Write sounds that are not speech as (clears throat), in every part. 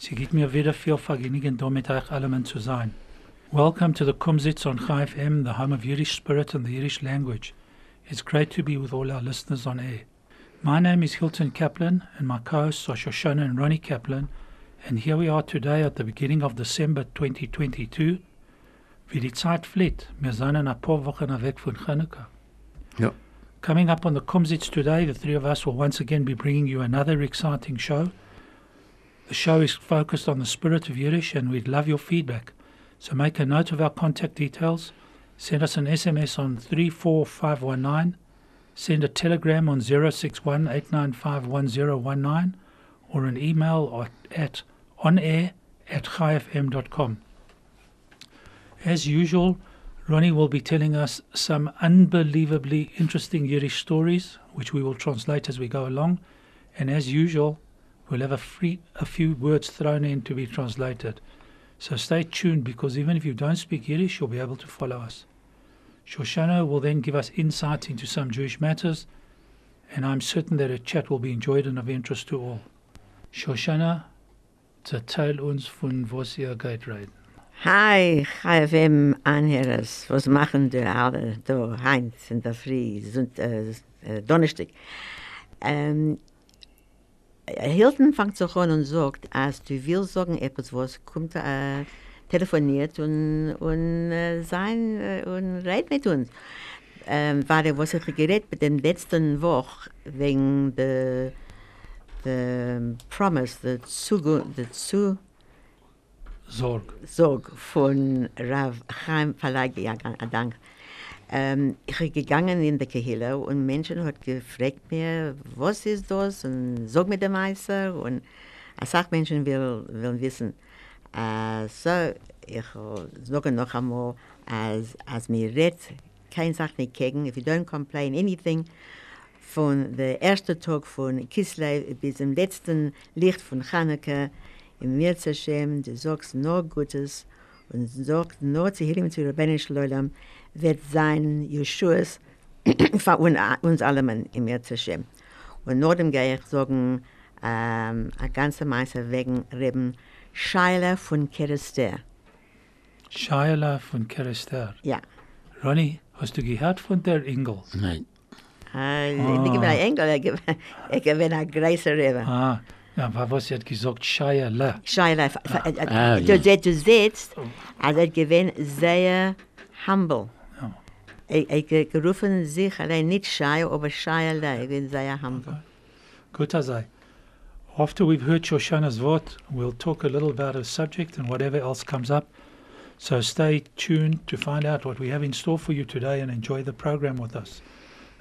Sie gibt mir wieder viel Vergnügen, da mit euch allen zu sein. Welcome to the Kumzits on Chai FM, the home of Yiddish spirit and the Yiddish language. It's great to be with all our listeners on air. My name is Hilton Kaplan, and my co-hosts are Shoshana and Ronnie Kaplan, and here we are today at the beginning of December 2022. Wie die Zeit fliegt, wir sind ein paar Wochen weg von Chanukah. Ja. Coming up on the Kumzits today, the three of us will once again be bringing you another exciting show. The show is focused on the spirit of Yiddish, and we'd love your feedback. So make a note of our contact details. Send us an SMS on 34519. Send a telegram on 061 895 or an email at, at onair at chaifm.com. As usual, Ronnie will be telling us some unbelievably interesting Yiddish stories, which we will translate as we go along. And as usual, we'll have a, free, a few words thrown in to be translated. So stay tuned because even if you don't speak Yiddish, you'll be able to follow us. Shoshana will then give us insight into some Jewish matters, and I'm certain that her chat will be enjoyed and of interest to all. Shoshana, erzähl uns von was ihr geht reden. Hi, HFM Anhörers, was machen die alle da Heinz in der Früh, äh, Donnerstag? Ähm, Hilton fängt so an und sagt, als du willst sagen etwas, was kommt, äh, telefoniert und, und äh, sein äh, und redet mit uns. Ähm, war der, was ich geredet mit dem letzten Woche wegen der the promise, the Zugu, the Zu Sorg. Sorg von Rav Chaim Palagi, ja, Dank. Ähm, ich bin gegangen in die Kehille und Menschen haben gefragt mir, was ist das und sag mir der Meister und als Menschen will, will wissen. Äh, so, ich sage noch einmal, als, als mir redet, kein Sache nicht gegen, if you don't complain anything, von der ersten Tag von Kislev bis zum letzten Licht von Chanukah, im Mirz Hashem, du sagst nur Gutes und sagst nur zu Hilim zu Rabbinisch Leulam, wird sein Jeschuas (clears throat) für uns alle im Mirz Hashem. Und nur dem gehe ich sagen, ähm, ein ganzer Meister wegen Reben Scheile von Kerester. Scheile von Kerester. Ja. Ronny, hast du gehört von der Ingel? Nein. Ah, Ich bin ein Engel, ich bin ein größer Reben. Ah, ja, aber was hat gesagt, Scheile. Scheile, Ah, du, ja. du sitzt, also er gewinnt sehr humble. Ich, gerufen sich allein nicht aber bin sehr humble. Good Azai. After we've heard Shoshana's Vot, we'll talk a little about her subject and whatever else comes up. So stay tuned to find out what we have in store for you today and enjoy the program with us.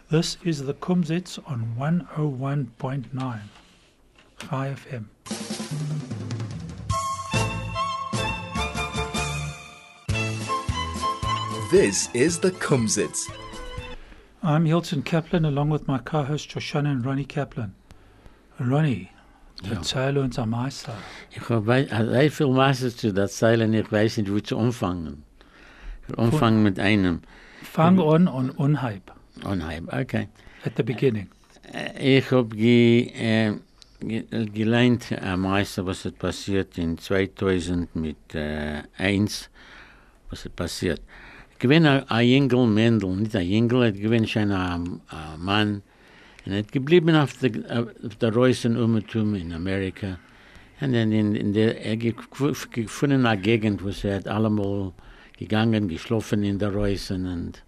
This is the Kumzits on 101.9 Chai FM. This is the Kumzits. I'm Hilton Kaplan along with my co-host Shoshana and Ronnie Kaplan. Ronnie, erzähl uns am Meister. Ich habe sehr viel Masse zu erzählen, ich weiß nicht, wo zu anfangen. Ich will anfangen mit einem. Fang an und Unhype Unheim, okay. at the beginning. Äh, Ich habe ge, äh, ge, gelernt am äh, meisten, was hat passiert in 2000 mit äh, 1, was hat passiert. Gewinne ein Jüngel Mendel, nicht ein Jüngel, er gewinne schon ein, ein Mann, und er hat geblieben auf der, auf der Reusen Umetum in Amerika. Und dann in, in der, er gef- gefunden eine Gegend, wo er hat allemal gegangen, geschlafen in der Reusen und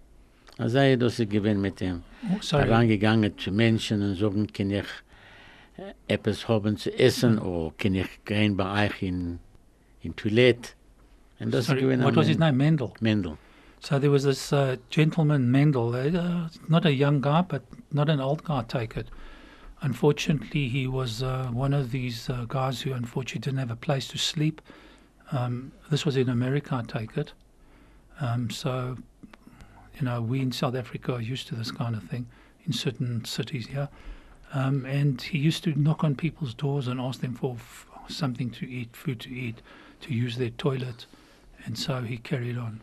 also er hat das gewinnt mit dem Oh, herangegangen zu Menschen und sagen, kann ich äh, etwas haben zu essen oder kann ich gehen bei euch in, in Toilette. Und das Sorry, what was his name? Mendel. Mendel. So there was this uh, gentleman, Mendel, uh, not a young guy, but not an old guy, take it. Unfortunately, he was uh, one of these uh, guys who unfortunately didn't have a place to sleep. Um, this was in America, I take it. Um, so, you know, we in South Africa are used to this kind of thing in certain cities here. Um, and he used to knock on people's doors and ask them for something to eat, food to eat, to use their toilet. And so he carried on.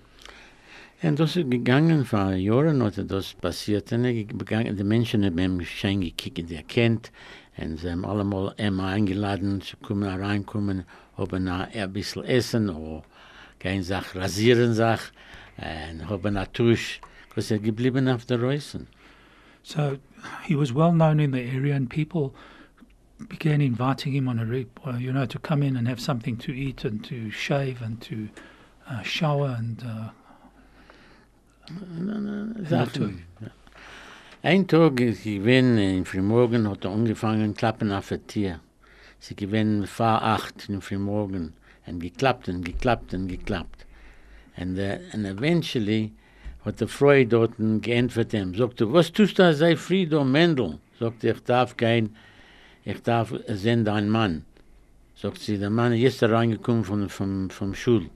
Ist gegangen vor Jahren, oder das passiert. Und er begangen, die Menschen haben ihm schön gekickt, er kennt. Und sie haben allemal immer eingeladen, zu kommen, reinkommen, haben ein bisschen essen, oder keine Sache rasieren, und haben einen Tusch. Was er geblieben auf der Reusen. So he was well known in the area, and people began inviting him on a re- uh, you know to come in and have something to eat and to shave and to uh, shower and uh, Ein Tag ist gewesen, in Frühmorgen hat er angefangen klappen auf ein Tier. Sie gewinnen vor acht in Frühmorgen und geklappt und geklappt und geklappt. Und, uh, and eventually hat der Frau dort geantwortet ihm, sagte, was tust du, sei Friedo Mendel? Sagte, ich darf kein, ich darf sehen dein Mann. Sagt sie, der Mann ist reingekommen von, vom, vom Schul.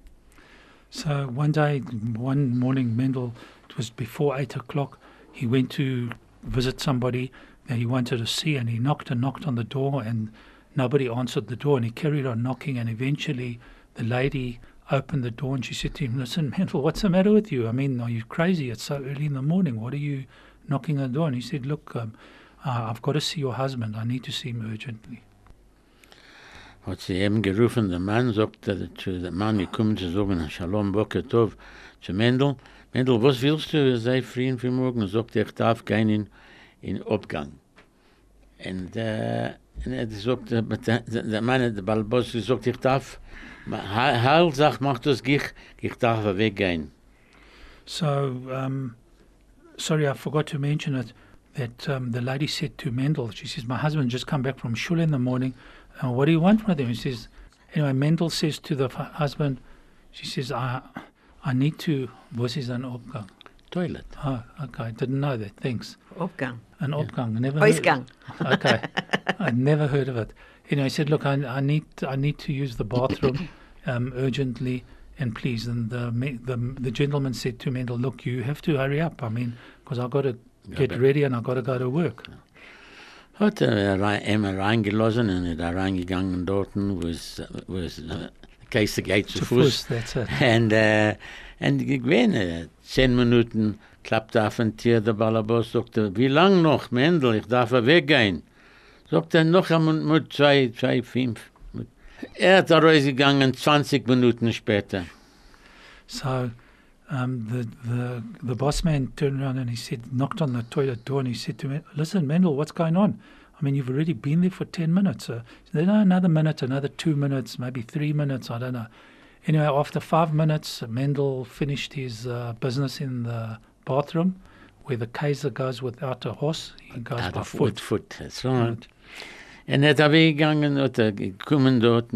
So one day, one morning, Mendel, it was before eight o'clock, he went to visit somebody that he wanted to see, and he knocked and knocked on the door, and nobody answered the door, and he carried on knocking, and eventually the lady opened the door and she said to him, Listen, Mendel, what's the matter with you? I mean, are you crazy? It's so early in the morning. What are you knocking on the door? And he said, Look, um, uh, I've got to see your husband. I need to see him urgently. Hat sie eben gerufen, der Mann sagt er zu dem Mann gekommen zu sagen, Shalom, Boker Tov, zu Mendel. Mendel, was willst du, er sei früh für morgen? Er sagt, ich darf keinen in Abgang. Und, äh, und er sagt, der, Mann, der Balbos, sagt, ich darf, Heil sagt, mach das gich, ich darf weggehen. So, um, sorry, I forgot to mention it. That um, the lady said to Mendel, she says, "My husband just come back from shul in the morning. What do you want from them? He says, "Anyway." Mendel says to the f- husband, "She says, I, I need to. Was is an opgang? Toilet. Oh, okay. I Didn't know that. Thanks. Opgang. An opgang. Never. heard- Ausgang. okay, (laughs) I'd never heard of it. Anyway, he said, "Look, I, I need I need to use the bathroom (coughs) um, urgently, and please." And the, the the gentleman said to Mendel, "Look, you have to hurry up. I mean, because I've got to get ready and I've got to go to work." Hat er rein, immer reingelassen und da reingegangen dort, wo es, wo es, äh, Käse geht zu Fuß. Und, äh, und gewinne, zehn Minuten klappt auf ein Tier, der Balabos sagt, wie lang noch, Mendel, ich darf weggehen. Sagt er, noch einmal mit zwei, zwei, fünf. Er hat rausgegangen, 20 Minuten später. So um, the the the boss man turned around and he said, knocked on the toilet door, and he said to me, "Listen, Mendel, what's going on? I mean, you've already been there for ten minutes. Uh, he said, another minute, another two minutes, maybe three minutes. I don't know." Anyway, after five minutes, Mendel finished his uh, business in the bathroom, where the Kaiser goes without a horse. He goes by foot. Foot, that's right. Und er hat er weggegangen, hat er gekommen dort,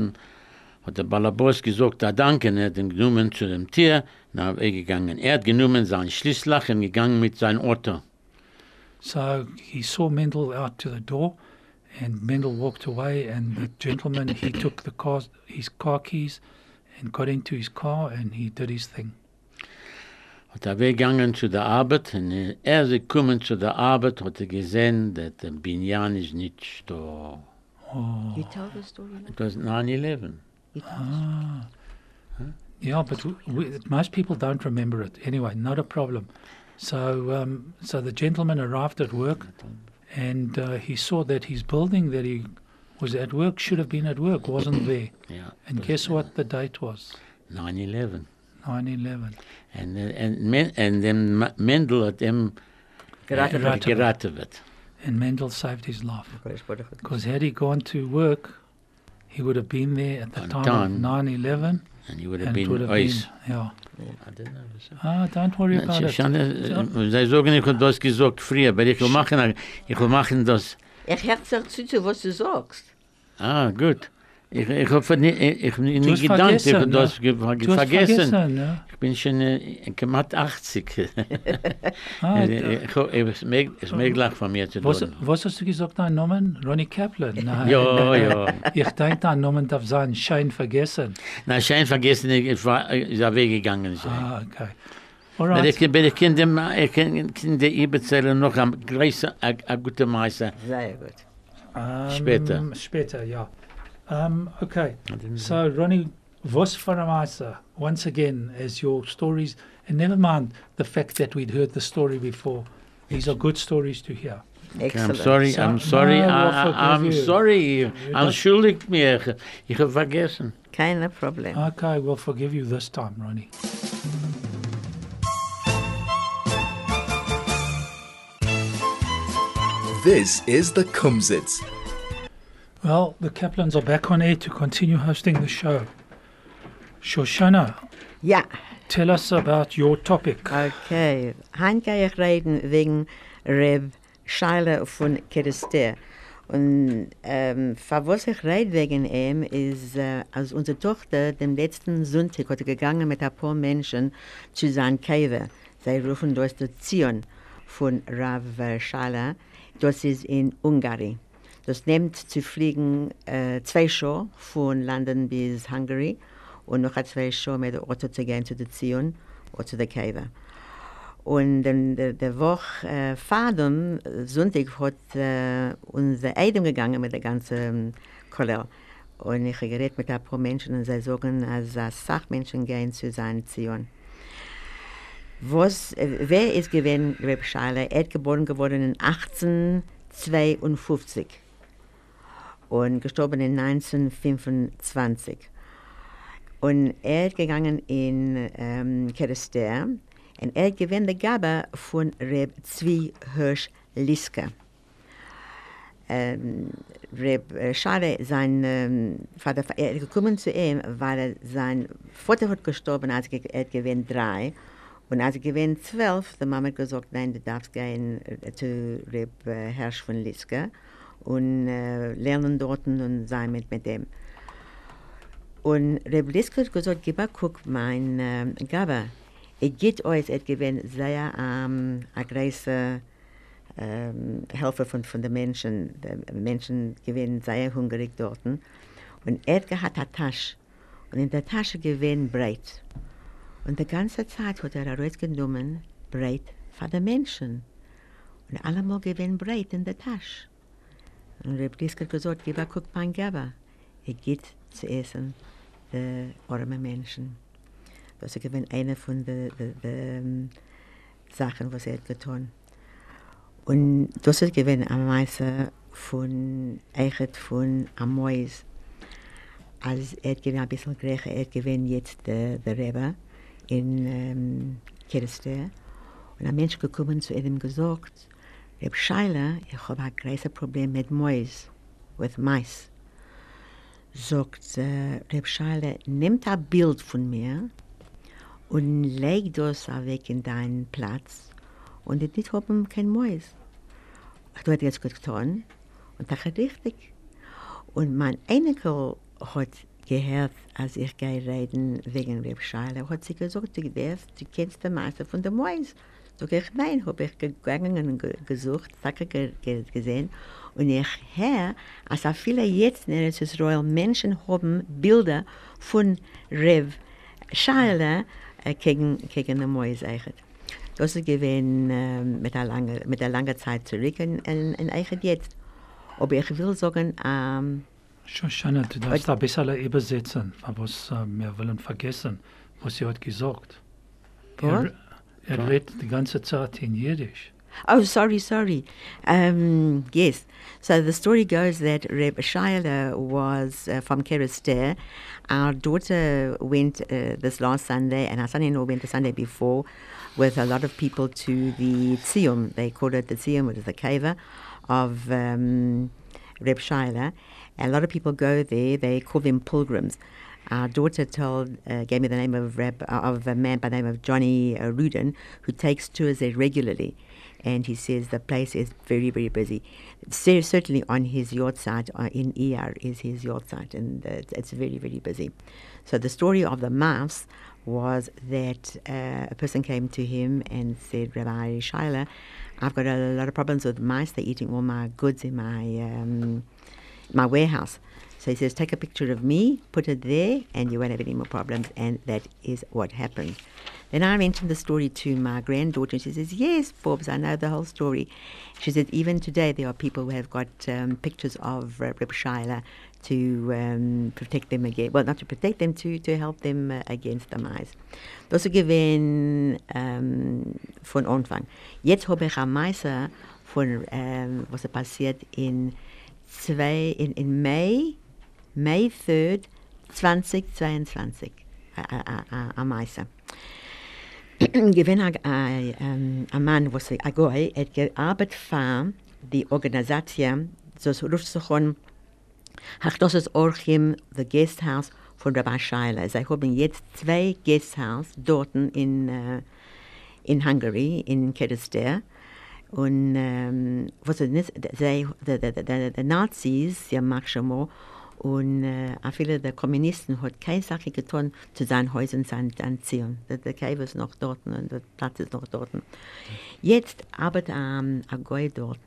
hat der Balabos gesagt, da danke, er hat ihn genommen zu dem Tier, na er weggegangen. Er hat genommen sein Schlüsselach und gegangen mit seinem Auto. So he saw Mendel out to the door, and Mendel walked away. And the gentleman he took the car, his car keys, and got into his car, and he did his thing. Hat er weggegangen zu der Arbeit und er ist gekommen zu der Arbeit, hat er gesehen, dass der Binyan ist nicht da. Oh, You tell the story. It was 9-11. You tell ah. yeah, but we, we, most people don't remember it. Anyway, not a problem. So, um, so the gentleman arrived at work, and uh, he saw that his building that he was at work should have been at work wasn't there. (coughs) Ja, And das- guess what the date was? 9-11. 9/11. And äh, und, Men- und dem Ma- Mendel hat ihm Geraten wird. geraten wird. And Mendel saved his life. Because had he gone to work, he would have been there at the On time, time. of 9/11, And he would have been would have been, ice. yeah. I don't know. Ah, don't worry about it. äh, Sie sagen, ich habe das gesagt früher, aber ich will machen, ich will machen das. Ich höre zu, zu, was du sagst. Ah, gut. Ich, ich habe nicht, ich, ich nie Du hast gedacht, ich habe das ge vergessen. vergessen, ne? Ich bin schon äh, gemacht 80. (laughs) Ah, ich, ich, ich, es mir gleich von mir zu was, tun. was hast du gesagt, dein Namen? Ronnie Kaplan? (laughs) Nein. Ja, ja. Ich denke, dein Namen darf sein, Schein vergessen. Na, schein vergessen, ich ich war, ich er weggegangen. sein. Ah, okay. Weil Alright. ich, weil ich kann dem, ich kann, kann der Eberzähler noch am größer, ein ein guter Meister. Sehr gut. Um, Später. Später, ja. Um, okay. So, Ronnie, was for once again, as your stories, and never mind the fact that we'd heard the story before. These are good stories to hear. I'm sorry, So- I'm sorry, No, I, I, I'm sorry. You I'm don't- schuldig mir. Ich habe vergessen. Keine Problem. Okay, we'll forgive you this time, Ronnie. This is the Kumzits. Well, the Kaplans are back on air to continue hosting the show. Shoshana, Ja, tell us about your topic. okay. Heute kann ich reden wegen Reb Scheile von Kerister. Und ähm, für was ich rede wegen ihm ist, äh, als unsere Tochter dem letzten Sonntag hat er gegangen mit ein paar Menschen zu seinem Käfer. Sie rufen das der Zion von Rav Scheile. Das ist in Ungarn. Das nimmt zu fliegen äh, zwei Stunden von London bis Hungary und noch zwei Stunden mit dem Auto zu gehen zu der Zion oder zu der Käfer. Und dann der, der Woche äh, Vater, Sonntag, hat äh, unser Eidem gegangen mit der ganzen Kollel. Und ich geredet mit ein paar Menschen und sie sagen, als Sachmenschen gehen zu seinen Zion. Was, äh, wer ist gewesen, Reb Scheile? Er ist geboren geworden in 1852 und gestorben in 1925. Und er ist gegangen in ähm, Kerester und er gewinnt die Gabe von Reb Zwi Hirsch Liske. Ähm, Reb äh, Schade, sein ähm, Vater, er ist gekommen zu ihm, weil sein Vater hat gestorben, als er gewinnt drei. Und als er gewinnt zwölf, die Mama hat gesagt, nein, du darfst gehen äh, zu Reb äh, Hirsch von Liske und äh, lernen dort und sein mit, mit dem. Und Reb Liske hat gesagt, gib mal, guck, mein äh, Gabe, ich geht euch, es gewinnt sehr ähm, große ähm, Helfer von, von den Menschen. Die Menschen gewinnen sehr hungrig dort. Und er hat eine Tasche. Und in der Tasche gewinnt breit. Und die ganze Zeit hat er rausgenommen, breit für die Menschen. Und allemal gewinnt breit in der Tasche. Und Reb Liske hat gesagt, gib guck, mein Gabe, ich geht zu essen, die armen Menschen. Das ist eine von den de, de, ähm, Sachen, was er hat getan. Und das ist gewinnt am meisten von Eichet von Amois. Als er hat ein bisschen größer, er hat jetzt der de Rebbe in ähm, Kirste. Und ein Mensch gekommen zu ihm gesagt, Reb Scheile, ich habe ein großes Problem mit Mäus, with mice. Sagt äh, Reb Scheile, nimm ein Bild von mir und leg das weg in deinen Platz und die nicht haben kein Mäus. Du hast jetzt gut getan und das ist richtig. Und mein Enkel hat gehört, als ich gehe reden wegen Reb Scheile, hat sie gesagt, du, weißt, du kennst den Meister von der Mäus. Sag ich, nein, habe ich gegangen und ge gesucht, Sache ge ge gesehen. Und ich höre, als viele jetzt in Israel Menschen haben Bilder von Rev Scheile äh, gegen, gegen die Mäuse. Das ist gewesen äh, mit, einer lange, mit einer langen Zeit zurück in, in, in eigentlich jetzt. Aber ich will sagen, ähm, Shoshana, du darfst da besser übersetzen, was äh, wir wollen vergessen, was sie hat gesagt. Was? Er, redet die ganze Zeit in Jiddisch. Oh, sorry, sorry. Um, yes. So the story goes that Reb Shaila was uh, from Kerister. Our daughter went uh, this last Sunday, and our son-in-law went the Sunday before with a lot of people to the Tziyun. They called it the Tziyun, which is the cave of um, Reb Shaila. A lot of people go there. They call them pilgrims. Our daughter told, uh, gave me the name of, uh, of a man by the name of Johnny uh, Rudin, who takes tours there regularly. and he says the place is very, very busy. Cer- certainly on his yahrzeit uh, in ER is his yahrzeit, and it's- very, very busy. So the story of the mouse was that uh, a person came to him and said, Rabbi Shiler, I've got a lot of problems with mice. They're eating all my goods in my um, my warehouse. So he says, take a picture of me, put it there, and you won't have any more problems. And that is what happened. Then I mentioned the story to my granddaughter, and she says, Yes, Forbes, I know the whole story. She said, Even today, there are people who have got um, pictures of uh, Reb to um, protect them again. Well, not to protect them, to, to help them uh, against the mice. Gewesen ähm, von Anfang. Jetzt habe ich meisten von, ähm, was passiert in, in, in Mai, May 3rd, 2022. Äh, äh, äh, am meisten. gewinn a, man, was a goy, et gearbeitet für die an, Ach, das ist Orchim, the Guest House von Rabbi Scheile. Sie haben jetzt zwei Guest House dort in, äh, in Hungary, in Kedester. Und ähm, was ist die, die, die, die Nazis, mach schon mal, und äh, auch viele der Kommunisten hat keine Sache getan, zu seinen Häusern zu anziehen. Der, der Cave ist noch dort und der Platz ist noch dort. Jetzt arbeitet ähm, ein Goy dort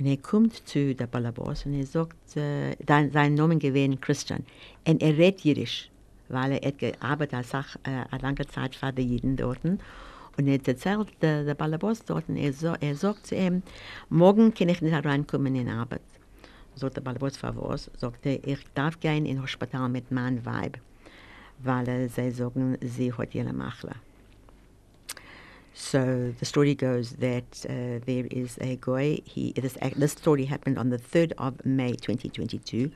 und er kommt zu der Balabos und er sagt, äh, sein, Name gewesen Christian. Und er redet Jiddisch, weil er hat gearbeitet als äh, eine lange Zeit für die Jiden dort. Und er erzählt der, der Balabos dort, er, so, er sagt zu ihm, morgen kann ich nicht reinkommen in Arbeit. Ich darf gehen in Hospital mit meinem Weib, weil sie sagen, sie hat ihre. So the story goes that uh, there is a guy. He this this story happened on the third of May, 2022.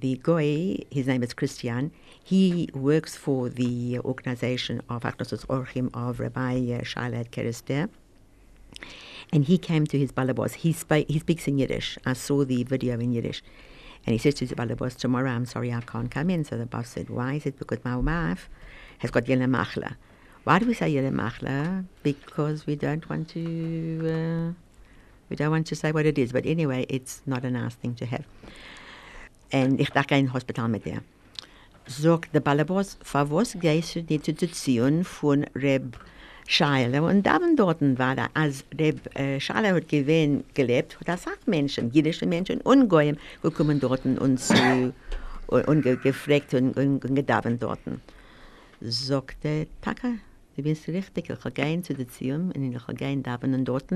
The guy, his name is Christian. He works for the organization of Achnosos Orchim of Rabbi uh, Shalat Kerester. And he came to his balabos. He, he speaks in Yiddish. I saw the video in Yiddish. And he says to his balabos, tomorrow I'm sorry I can't come in. So the boss said, why? He said, because my wife has got yellow machla. Why do we say yellow machla? Because we don't want to, uh, we don't want to say what it is. But anyway, it's not a nice thing to have. And ich dachte in Hospital mit der. Sagt der Balabos, für was gehst du nicht zu Zion von Reb Scheile? Und da dort war da, als Reb äh, Scheile hat gewinn, gelebt, er sagt Menschen, jüdische Menschen und Goyim, gekommen dort und, zu, und, und ge, gefragt und, und, und gedauert dort. Sagt der Taka, du bist richtig, ich gehe gehen zu der Zion und ich gehe gehen davon dort,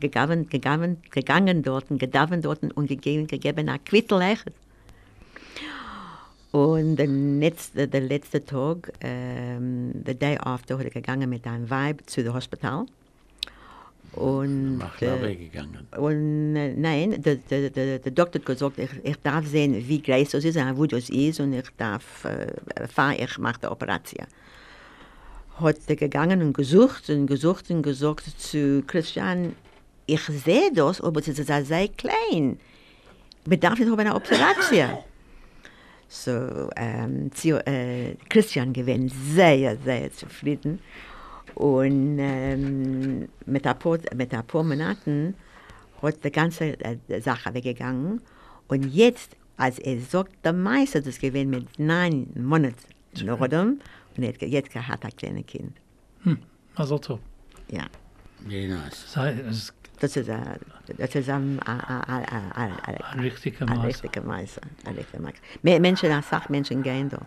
gegangen, gegangen, gegangen dort, gedauert dort und gegeben, gegeben ein Quittel echt. Und der letzte, der letzte Tag, ähm, the day after, er gegangen mit einem Weib zu dem Hospital. Und, Mach äh, weggegangen. und äh, nein, der, der, der, der Doktor hat gesagt, ich, ich darf sehen, wie groß das ist, und wo das ist, und ich darf, äh, fahren, ich mache die Operation. Hat er gegangen und gesucht und gesucht und gesagt zu Christian, ich sehe das, aber es ist sehr klein. Bedarf nicht einer Operation. So, ähm, Zio, äh, Christian gewinnt sehr, sehr zufrieden. Und ähm, mit, ein paar, mit ein paar Monaten hat die ganze äh, Sache weggegangen. Und jetzt, als er sagt, der Meister das gewinnt mit neun Monaten dem, und er jetzt hat er ein kleines Kind. Also top. Ja, Very nice. Das ist das ist ein, ein, ein, ein, ein, ein, ein richtiger ein Maß. richtiger Meister. Ein richtiger Meister. Me- Menschen, als Sachmenschen gehen dort.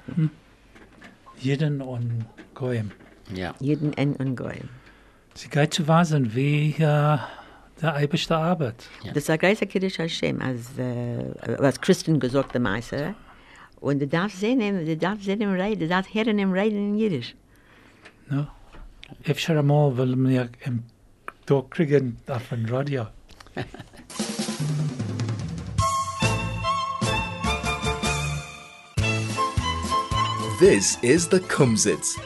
Jeden und Goyim. Ja. Jeden und Goy. Sie geht zu weisen, wie äh, der Eibischte Arbeit. Ja. Das ist ein großer Kiddush Hashem, als, äh, was Christen gesagt der Meister. Und du darfst sehen, du darfst sehen ihm reden, du darfst hören ihm reden in Jiddisch. No? Efter einmal will mir im da kriegen auf dem Radio. This is the Kumzits.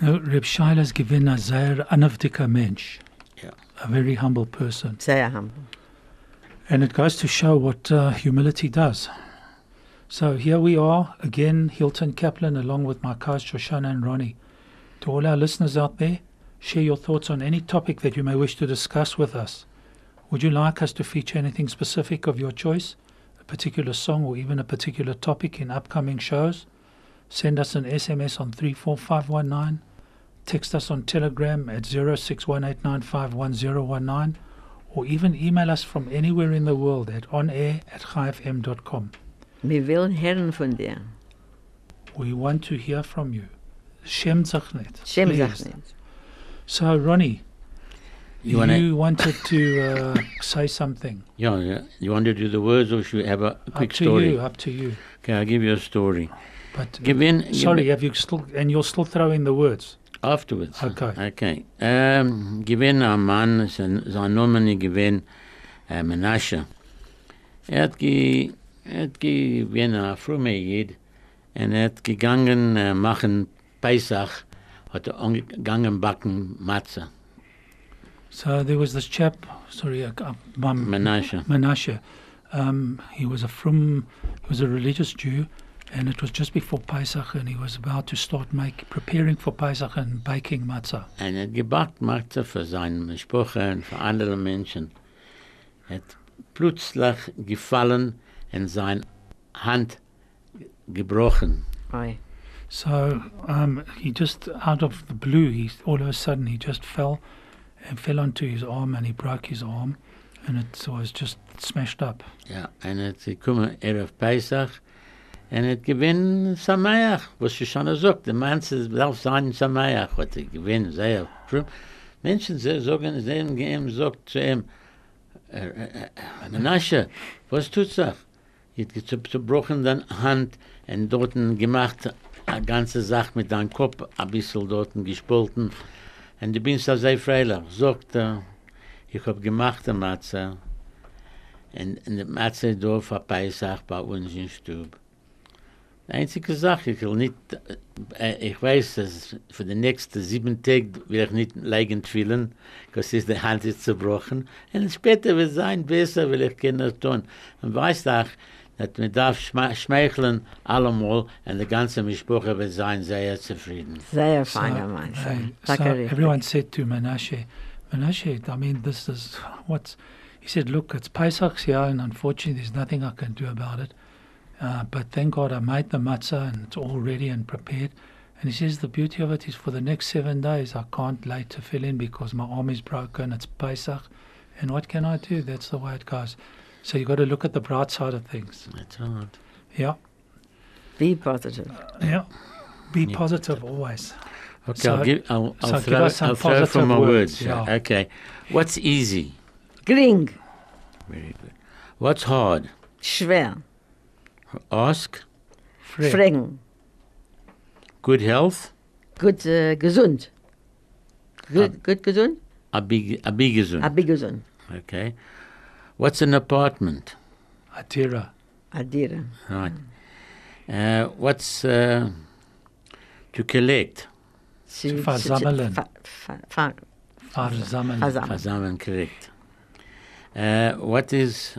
No, Reb Shaila's given a sehr anavdika Mensch, Ja. a very humble person. Sehr humble. And it goes to show what uh, humility does. So here we are again, Hilton Kaplan, along with my coach Shoshana and Ronnie. To all our listeners out there, Share your thoughts on any topic that you may wish to discuss with us. Would you like us to feature anything specific of your choice, a particular song, or even a particular topic in upcoming shows? Send us an SMS on 34519, text us on Telegram at 0618951019, or even email us from anywhere in the world at onair at chaifm.com. Wir wollen hören von dir. We want to hear from you. Shem Zachnet. Shem please. So, Ronnie, You you, wanna- wanted to uh, say something. Yeah, yeah. You want to do the words or should we have a quick up to story? you, up to you. Okay, I'll give you a story. But uh, Give in. give sorry, in- have you still and you'll still throw in the words. Afterwards. Okay. Okay. Um, gewinn ein Mann, sein, Name gewinn äh, Menashe. Er hat, ge, er hat gewinn ein frummer Jid und er hat gegangen äh, machen Pesach, hat er gegangen backen Matze. So there was this chap. Sorry, uh, uh, Mum- Menashe. Menashe. Um, he was a from he was a religious Jew, and it was just before Pesach, and he was about to start make preparing for Pesach and baking matzah. Und er hat gebackt Matze für seine Sprache und für andere Menschen. Er hat plötzlich gefallen und seine Hand gebrochen. Oi. So um, he just out of the blue, he all of a sudden he just fell and fell onto his arm, and he broke his arm, and it was just smashed up. Ja, en het gekomen Erev Pesach en het gewinn Samayach, was je schon sagt, de mensen zelf zijn Samayach, wat ik gewinn, sehr fromm. Menschen ze sagen, ze hem gehem sagt zu ihm, Menashe, was tut sich? Je hebt zerbrochen dein Hand en dorten gemacht, a ganze Sach mit deinem Kopf, a bissel dorten gespolten. En du bist da sehr freilich, sagt er, ich hab gemacht, der Matze, en, en de Matze da für Pesach bei uns in Stub. Die einzige Sache, ich will nicht, äh, ich weiß, dass für die nächsten sieben Tage will ich nicht liegen fühlen, because ist die Hand ist zerbrochen. Und später wird sein besser, will ich können tun. Und weiß doch, dass man darf schme schmeicheln allemal und die ganze Mischproche wird sein sehr zufrieden. Sehr So, feiner Mann. hey, so everyone said to Menashe, Menashe, I mean, this is what's. He said, look, it's Pesach's here, and unfortunately, there's nothing I can do about it. Uh, but thank God I made the matzah and it's all ready and prepared. And he says the beauty of it is for the next seven days I can't lay to fill in because my arm is broken. It's Pesach, and what can I do? That's the way it goes. So you got to look at the bright side of things. That's all. Yeah, Be positive. yeah. Be Yeah. positive always. Okay, So- I'll give, I'll, I'll so give throw, us some I'll throw from positive my words, words. yeah. Okay. What's easy? Gring. Very good. What's hard? Schwer. Ask. Fred. Fragen. Good health. Gut, äh, gesund. Gut, Ah. gut gesund? A big, a big gesund. A big gesund. Okay. What's an apartment? Adira. Adira. Right. Uh, what's uh, to collect? Zu versammeln. Fa, fa, fa, versammeln. Versammeln, correct. Uh, what is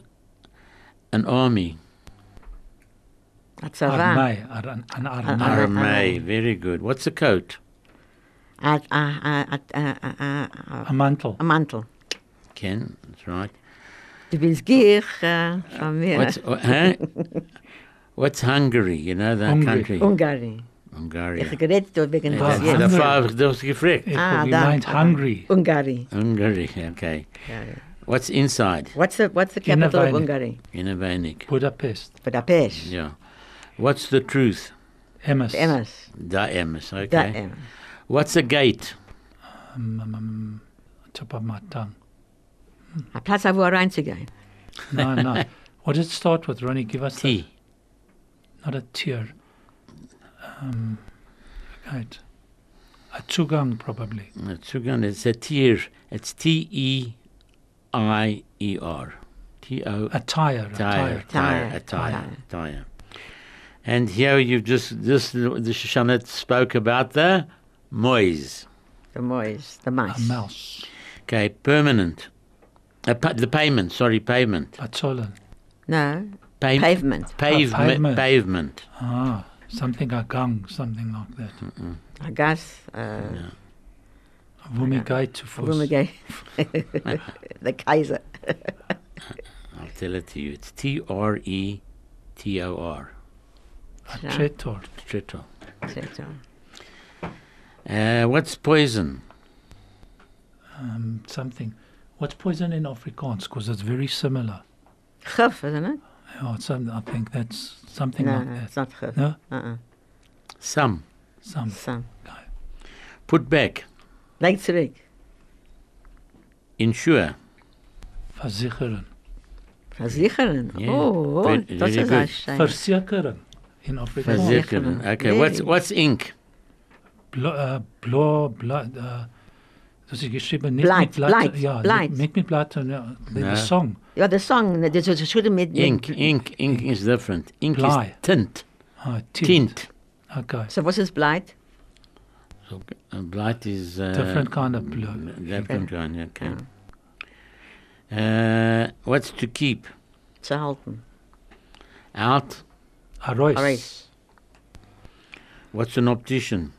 an army? A Zava. Armei. Ar- An an Ar- Very good. What's a coat? A, a, a, a, a, a, A mantle. a Mantel. Ken, that's right. Du willst gier von mir. What's, uh, huh? (laughs) What's Hungary? You know that Hungry. country? Ungarn. Hungary. Ich geredet dort wegen Ja, das Ah, für jetzt. der Hungary. Habe ich das gefragt. Ich Ah, da, meint da. hungry. Ungarn. Hungary, okay. What's inside? What's the, what's the capital of Hungary? In a Vainik. Budapest. Budapest. Yeah. What's the truth? Emmes. Emmes. Da Emes, okay. Da Emmes. What's a gate? Um, um, top of my tongue. A Platz, wo er reinzugehen. No, no. (laughs) what did it start with, Ronnie? Give us T. The, not a tear. Um, right. A Zugang, probably. A Zugang, it's a tier. It's T E I E R. T O. A tire. A Tire, tire. tire, a Tire, tire, tire. tire. And here you've just, this, the Shoshanet spoke about the moise. The Mois, the A mouse. Okay, permanent. Uh, pa- the payment, sorry, payment. A Zollen. No, Pay- pavement. pavement. pavement. Pavement. Ah, something a gang, something like that. A gas. Uh, Wo mir geht zu Fuß. The Kaiser. (laughs) I'll tell it to you. It's T R E T O R. A Ja. Tretor. Tretor. Uh, what's poison? Um, something. What's poison in Afrikaans? Because it's very similar. Gif, isn't it? Yeah, it's some, I think that's something No, like no, that. it's not gif. No? Uh-uh. Some. Some. Some. Put back. Leg terug. Insure. Versicheren. Versicheren. Yeah. Oh, Very- dat very is good. een shame. Versicheren in Afrikaans. Versicheren. Versicheren. Okay. What's what's ink? Blo, uh, blo, blo, uh, das ist geschrieben nicht Blight, mit Blatt, Blight, ja, Blight. nicht mit Blatt, ja, the, No. the song. Ja, de song, dit is should met Ink. Ink. Ink is different. Ink Bly. is tint. Ah, tint. Tint. Okay. So wat is blight? So uh, blight is uh, Different kind of blue. Different kind. Okay. Uh, what's to keep Te halten. out? A rois. Alright. What's an optician?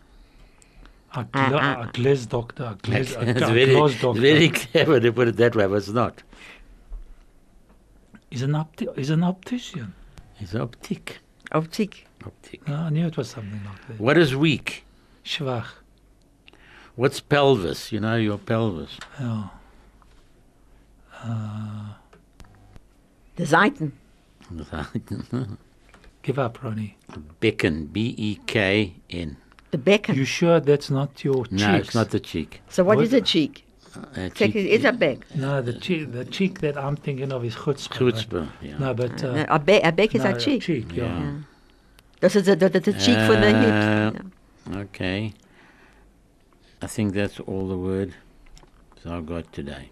A, gla, Ah, ah, a glass doctor. A glass, a, it's a very, glass doctor. very clever to put it that way, but it's not. He's an opti- he's an optician. It's optic. Optiek. Optic. No, I knew it was something like that. What is weak? Schwach. What's pelvis? You know your pelvis. Ja. Uh, De zijten. give up, Ronnie. Becken. B E K N. De bekken. You sure that's not your cheeks? No, it's not the cheek. so what What- is a cheek? Uh, Check, cheek- it's a bek. No, the cheek, the cheek that I'm thinking of is chutzpah. but- Chutzpah, yeah. No, but uh, Uh, a, be a bek is no, a cheek. cheek, ja. Yeah. Dat is de, de, de, de cheek voor de Uh, hips. Ja. Okay. I think that's all the word that I got today.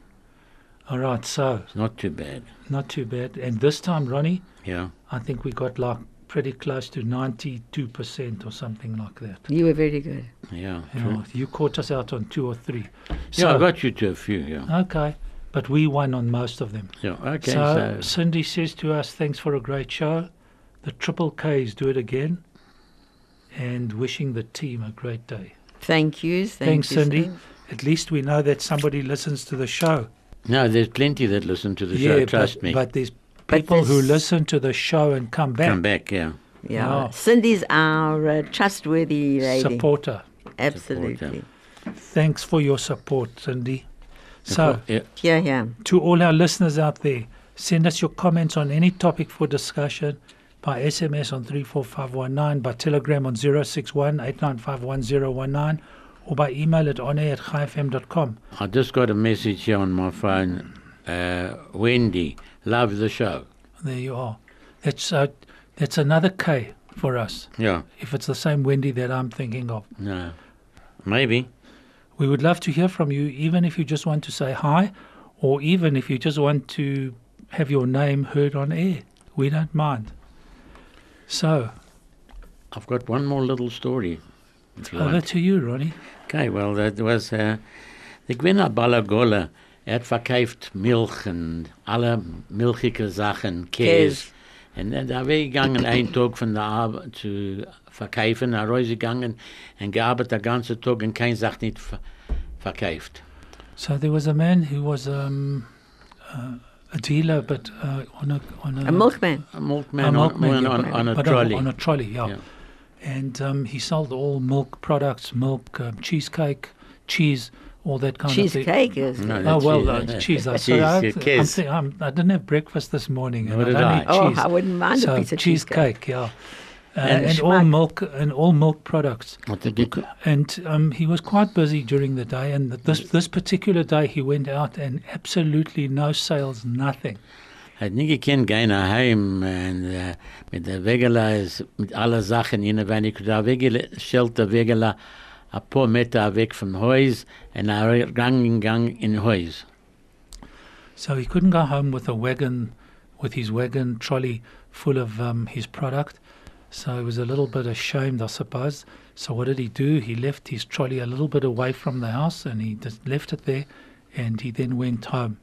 All right, so It's not too bad. not too bad. And this time, Ronnie, Yeah. I think we got like pretty close to 92% or something like that. You were very good. Yeah. You, true. know, you caught us out on two or three. Yeah, I got you to a few, yeah. Okay, but we won on most of them. Yeah, okay. so, So, Cindy says to us, thanks for a great show. The Triple Ks do it again. And wishing the team a great day. Thank you. Thank Thanks, you, Cindy. thank- At least we know that somebody listens to the show. no, there's plenty that listen to the yeah, show, trust but, me. but there's But people who listen to the show and come back. Come back, yeah. Yeah. Wow. Cindy's our uh, trustworthy lady. Supporter. Absolutely. Thanks for your support, Cindy. So, yeah, Yeah, yeah. to all our listeners out there, send us your comments on any topic for discussion by SMS on 34519, by telegram on 061 8951019, or by email at onair at chaifm.com. I just got a message here on my phone. Uh, Wendy, love the show. There you are. That's, uh, that's another K for us, Yeah, if it's the same Wendy that I'm thinking of. no. Maybe. We would love to hear from you, even if you just want to say hi, or even if you just want to have your name heard on air. We don't mind. So, I've got one more little story. Over want. to you, Ronnie. Okay, well, that was. Uh, ben naar Balagola. Er hat verkauft Milch und alle milchige Sachen, Käse. Käse. Und er da weggegangen, (coughs) einen Tag von der Arbeit zu verkaufen, er rausgegangen und gearbeitet den ganzen Tag und keine Sache nicht ver verkauft. So there was a man who was um, uh, a dealer, but uh, on a on a, A milkman. A milkman, a milkman, on, yeah, on, on a but trolley. On, a trolley, yeah. Yeah. And um, he sold all milk products, milk, um, cheesecake, cheese, all that kind of thing. Cheesecake is. No, Oh well, cheese, uh, cheese. (laughs) I, cheese, sorry, I, yeah, I'm Käse. I'm, I didn't have breakfast this morning, and Nor I did don't I. eat Oh, cheese. I wouldn't mind so a piece of cheesecake, cheesecake. yeah, uh, And and, all milk and all milk products. Wat did you And um, he was quite busy during the day, and this this particular day he went out and absolutely no sales, nothing. Hij had niet gekend gehen naar heim en uh, met de Wegela is met alle Sachen in wenn ich da Wegela stellt der Wegela ein paar Meter weg vom Haus und er gang gang in Haus. So he couldn't go home with a wagon, with his wagon trolley full of um, his product. So he was a little bit ashamed, I suppose. So what did he do? He left his trolley a little bit away from the house, and he just left it there, and he then went home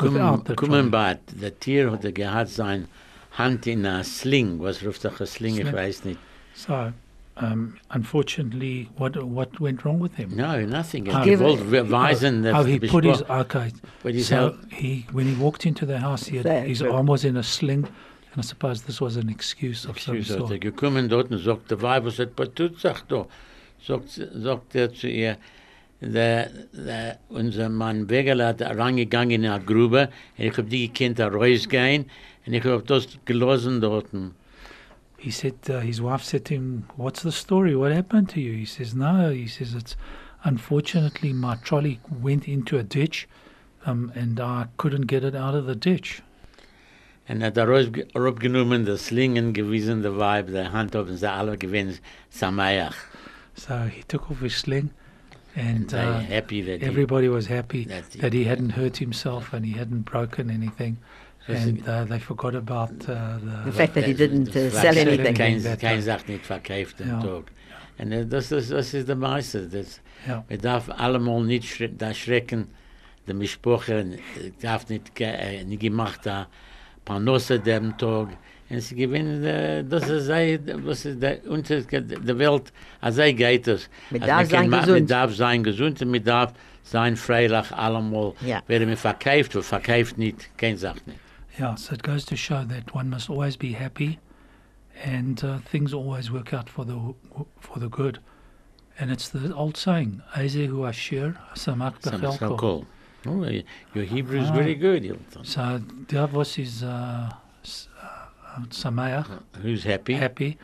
without the Kommen trolley. bad, der Tier hat er gehabt sein Hand in einer Sling, was ruft er ein Sling, ich weiß nicht. So um, unfortunately, what what went wrong with him? No, nothing. How, He Give wollte it- beweisen, oh, he die put his Bespro- okay. But his so help- he when he walked into the house, he had, his arm was in a sling, and I suppose this was an excuse of some Excuse, hat er sort. gekommen dort und sagt, der Weib, was hat betut, sagt er. Sagt, sagt er zu ihr, der, der, unser Mann Wegerle hat reingegangen in eine Grube, und ich hab die gekannt, da rausgehen, und ich hab das gelassen dort. He said uh, his wife said to him, "What's the story? What happened to you?" He says, "No." He says, "It's unfortunately my trolley went into a ditch, um, and I couldn't get it out of the ditch." Und hat er raus- rausgenommen, das Slingen gewiesen, der Weib, der Hand auf, und sie alle gewinnt, Samayach. So he took off his sling, and They uh, happy that he- everybody was happy that he- that he hadn't hurt himself and he hadn't broken anything, and uh, they forgot about uh, The the. fact that he didn't uh, sell anything. Kein, day. Sach nicht verkauft Ja. Tag. Und äh, das, ist, das ist der Meister. Das, Ja. Man darf allemal nicht schre da schrecken, der Mischproche darf nicht, ge äh, nicht gemacht da, Panosse dem Tag. Und sie gewinnen, äh, das ist, sei, das ist der, unter der Welt, als sei geht es. Man Als darf sein gesund. Man darf sein gesund und man darf sein freilich allemal. Ja. Wer mir verkauft oder verkauft nicht, kein Sach nicht. Yeah, so it goes to show that one must always be happy, and uh, things always work out for the for the good. And it's the old saying, "Ezehu Asher Samak Some- so Bechelko." cool. Oh, y- your Hebrew is Ah. very good, Hilton. So Davos is uh, s- uh, Who's happy? happy.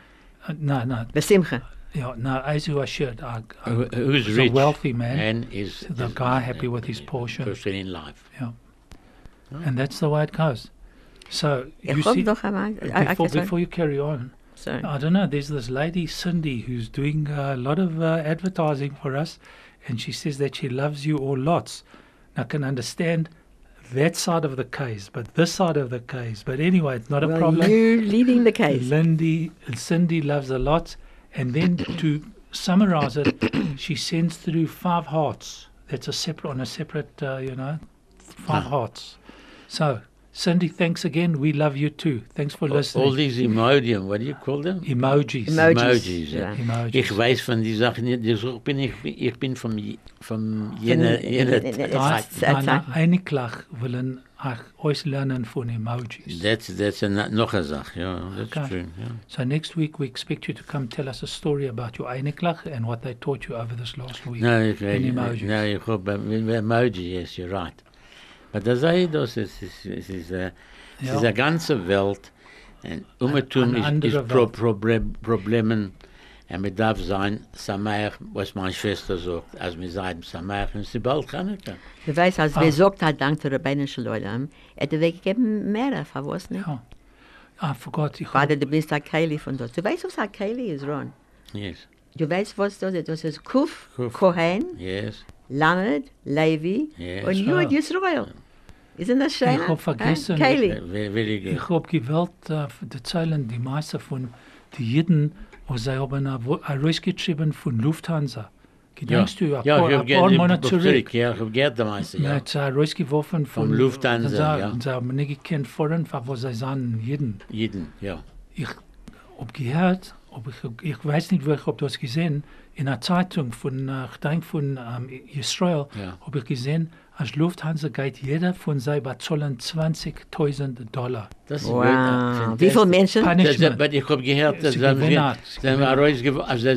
Uh, no, no, Besimcha. yeah, no. Ezehu Asher, uh, Who- uh, Who's is rich? a wealthy man, and is the is- guy happy with his portion. person in life. Yeah, and that's the way it goes. So you see. I- before, before you carry on. Sorry. I don't know. There's this lady, Cindy, who's doing a lot of uh, advertising for us, and she says that she loves you all lots. Now, I can understand that side of the case, but this side of the case. But anyway, it's not a problem. you're leading the case. Lindy, Cindy loves a lot, and then (coughs) to summarize it, she sends through five hearts. That's a separate on a separate, uh, you know, five Ah. hearts. So, Cindy, thanks again. We love you too. Thanks for listening. All these emojis, what do you call them? emojis. Emojis. Emojis, ja. Ja. Emojis. Ich weiß von die Sachen nicht, die so bin ich, ich bin vom, je- vom jener, jener Da, Zeit. Zeit. na, einiglich willen ach euch lernen von emojis. That's, that's a, noch eine Sache, ja, that's Okay. true, ja. So next week we expect you to come tell us a story about your einiglich and what they taught you over this last week. No, ich, in ich, emojis. no, ich hab, äh, Emoji, yes, you're right. But das sei das, es ist, es ist, äh, es Ja. ist eine ganze Welt, und Umetum eine ist, ist pro. Problem, Problemen, und man darf sein, Sameach, was meine Schwester sagt, als wir sagen Sameach, und sie bald Chanukah. Du weißt, als Ah. wir sagt hat, dank der Rabbinischen Leute, hätte wir gegeben mehr, für was nicht? Ja. I forgot. Ich Vater, du bist ein Keili von dort. Du weißt, was ein Keili ist, Ron? Yes, Du weißt, was das ist? Das ist Kuf, Kuf. Kohen, yes, Lamed, Levi Yes. und Jud Ah. Yisrael. Isn't das schön? Ich hab vergessen. Good. Ich hab gewählt, äh, die Zeilen, die meisten von den Jiden, wo sie haben rausgeschrieben von Lufthansa. Gedenkst du, ein ja, paar, ich ein paar Monate zurück. Ja, ich hab gehört damals, Ja. ja. Hat sie rausgeworfen von Vom Lufthansa, ja. Sie haben nicht gekannt vorhin, wo sie sagen, Jiden. Jeden, ja. Ich hab gehört, ob ich, ich weiß nicht, wo ich hab das gesehen, in einer Zeitung von, ich denke von ähm, Israel, Ja. habe ich gesehen, als Lufthansa geht jeder von sie bezahlen 20.000 Dollar. Das ist Wow. Wie viele Menschen? Das, Punishment. aber ich habe gehört, dass Sie haben also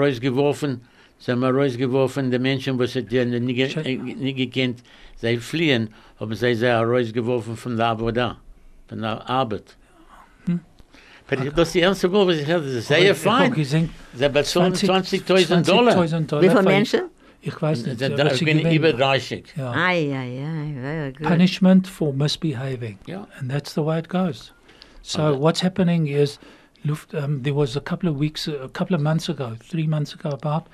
rausgeworfen, sie haben rausgeworfen, die Menschen, die sie nicht, gekannt, sie fliehen, haben sie sie rausgeworfen von der Arbeit, von der Arbeit. Hm. Aber ich- das ist die erste Mal, was ich höre, das ist sehr fein. Sie bezahlen 20.000 Dollar. 20.000 Dollar. Wie viele Menschen? Ich weiß nicht. Da- was da- sie Ich bin gewinnen. über 30. Ja. Ai, ai, ai, very good. Punishment for misbehaving. Ja. And that's the way it goes. So Okay. what's happening is, Luft, um, there was a couple of weeks, a couple of months ago, three months ago about,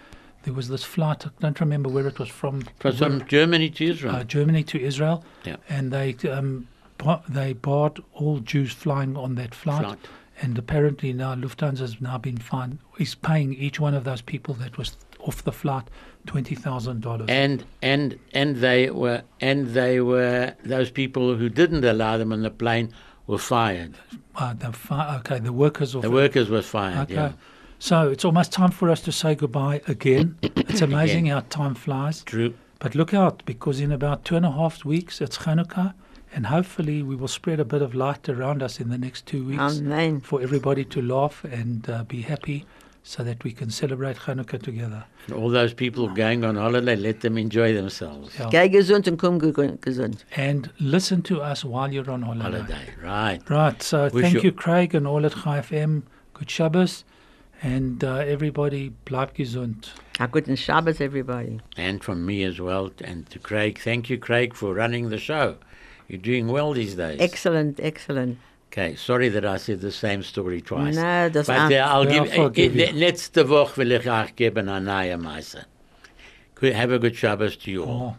there was this flight, I don't remember where it was from, From from Germany to Israel. uh, Germany to Israel, Yeah. and they um, bar- they barred all Jews flying on that flight. Flight. And apparently now Lufthansa has now been fined, is paying each one of those people that was off the flight twenty thousand dollars. and and and they were and they were those people who didn't allow them on the plane were fired. Uh, the fi- okay, the workers of The workers were fired. Okay. Yeah. So it's almost time for us to say goodbye again. (coughs) It's amazing how time flies. True. But look out, because in about two and a half weeks it's Hanukkah, and hopefully we will spread a bit of light around us in the next two weeks Amen. for everybody to laugh and uh, be happy so that we can celebrate Hanukkah together. And all those people going on holiday, let them enjoy themselves. Yeah. Geh gesund und komm ge- gesund. And listen to us while you're on holiday. Holiday, right. Right, so Wish thank you- you, Craig, and all at Chai FM. Good Shabbos. And uh, everybody, bleib gesund. A guten Shabbos, everybody. And from me as well, and to Craig. Thank you, Craig, for running the show. You're doing well these days. Excellent, excellent. Okay, sorry that I said the same story twice. No, das But uh, I'll give, I'll you. letzte Woche will ich auch geben eine neue Meise. Have a good Shabbos to you all. Oh.